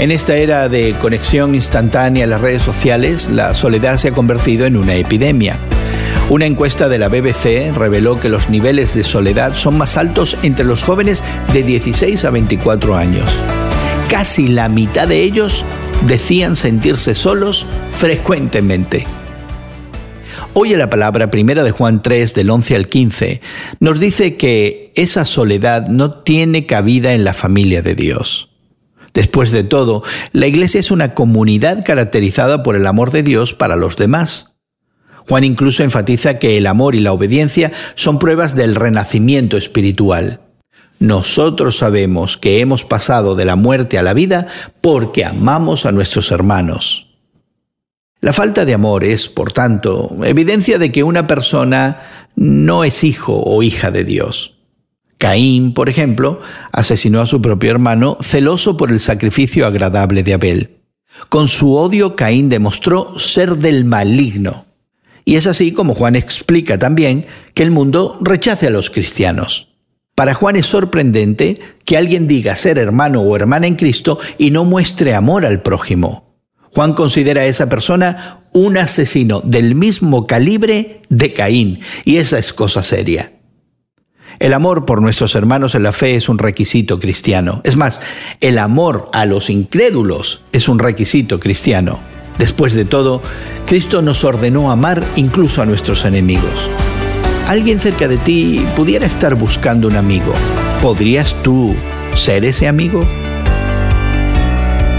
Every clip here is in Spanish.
En esta era de conexión instantánea a las redes sociales, la soledad se ha convertido en una epidemia. Una encuesta de la BBC reveló que los niveles de soledad son más altos entre los jóvenes de 16 a 24 años. Casi la mitad de ellos decían sentirse solos frecuentemente. Hoy en la palabra primera de Juan 3 del 11 al 15 nos dice que esa soledad no tiene cabida en la familia de Dios. Después de todo, la iglesia es una comunidad caracterizada por el amor de Dios para los demás. Juan incluso enfatiza que el amor y la obediencia son pruebas del renacimiento espiritual. Nosotros sabemos que hemos pasado de la muerte a la vida porque amamos a nuestros hermanos. La falta de amor es, por tanto, evidencia de que una persona no es hijo o hija de Dios. Caín, por ejemplo, asesinó a su propio hermano celoso por el sacrificio agradable de Abel. Con su odio, Caín demostró ser del maligno. Y es así como Juan explica también que el mundo rechace a los cristianos. Para Juan es sorprendente que alguien diga ser hermano o hermana en Cristo y no muestre amor al prójimo. Juan considera a esa persona un asesino del mismo calibre de Caín, y esa es cosa seria. El amor por nuestros hermanos en la fe es un requisito cristiano. Es más, el amor a los incrédulos es un requisito cristiano. Después de todo, Cristo nos ordenó amar incluso a nuestros enemigos. Alguien cerca de ti pudiera estar buscando un amigo. ¿Podrías tú ser ese amigo?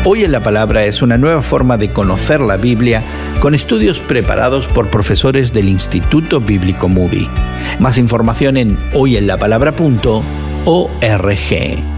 Hoy en la Palabra es una nueva forma de conocer la Biblia con estudios preparados por profesores del Instituto Bíblico Moody. Más información en hoyenlapalabra.org.